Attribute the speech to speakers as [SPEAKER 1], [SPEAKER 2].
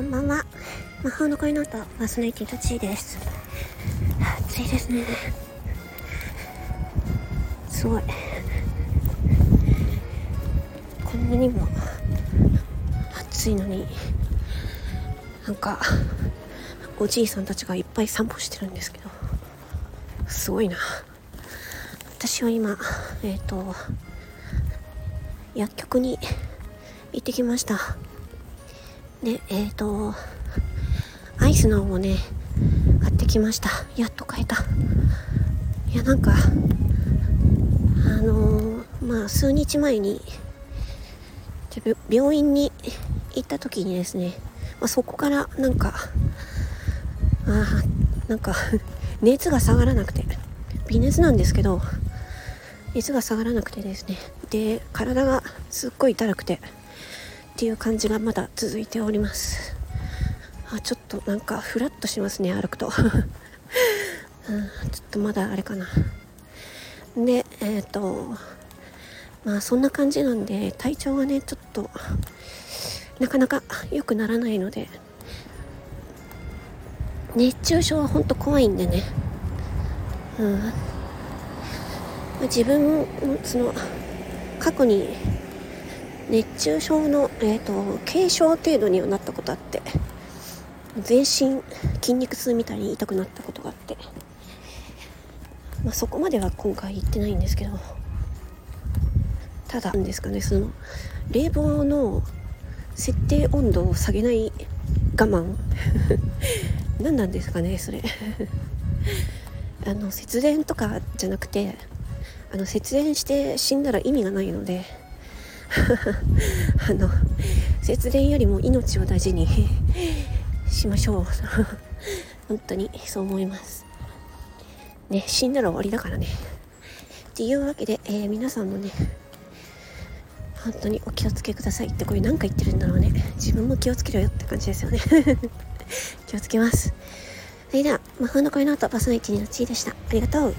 [SPEAKER 1] こんばんは。魔法の恋の歌パーソナリティとちーです。暑いですね。すごい。こんなにも暑いのになんかおじいさんたちがいっぱい散歩してるんですけどすごいな。私は今えっ、ー、と薬局に行ってきました。でえっ、ー、とアイスの方をね買ってきました。やっと買えた。いやなんかあのー、まあ数日前に病院に行った時にですね、まあ、そこからなんかあなんか 熱が下がらなくて微熱なんですけど熱が下がらなくてですねで体がすっごい痛くてっていう感じがまだ続いております。あちょっとなんかフラッとしますね歩くと、うん、ちょっとまだあれかな。でえっ、ー、とまあそんな感じなんで体調がねちょっとなかなか良くならないので熱中症は本当怖いんでね。うん。自分その過去に熱中症の、えーと、軽症程度にはなったことあって全身筋肉痛みたいに痛くなったことがあって、まあ、そこまでは今回言ってないんですけどただなんですかねその冷房の設定温度を下げない我慢。何なんですかねそれ。あの節電とかじゃなくてあの節電して死んだら意味がないので あの節電よりも命を大事に しましょう。本当にそう思います。ね死んだら終わりだからね。っていうわけで、えー、皆さんもね本当にお気をつけください。ってこれ何か言ってるんだろうね。自分も気をつけろよって感じですよね。気をつけます。それでは魔法の声の後パーソナリティのちーでした。ありがとう。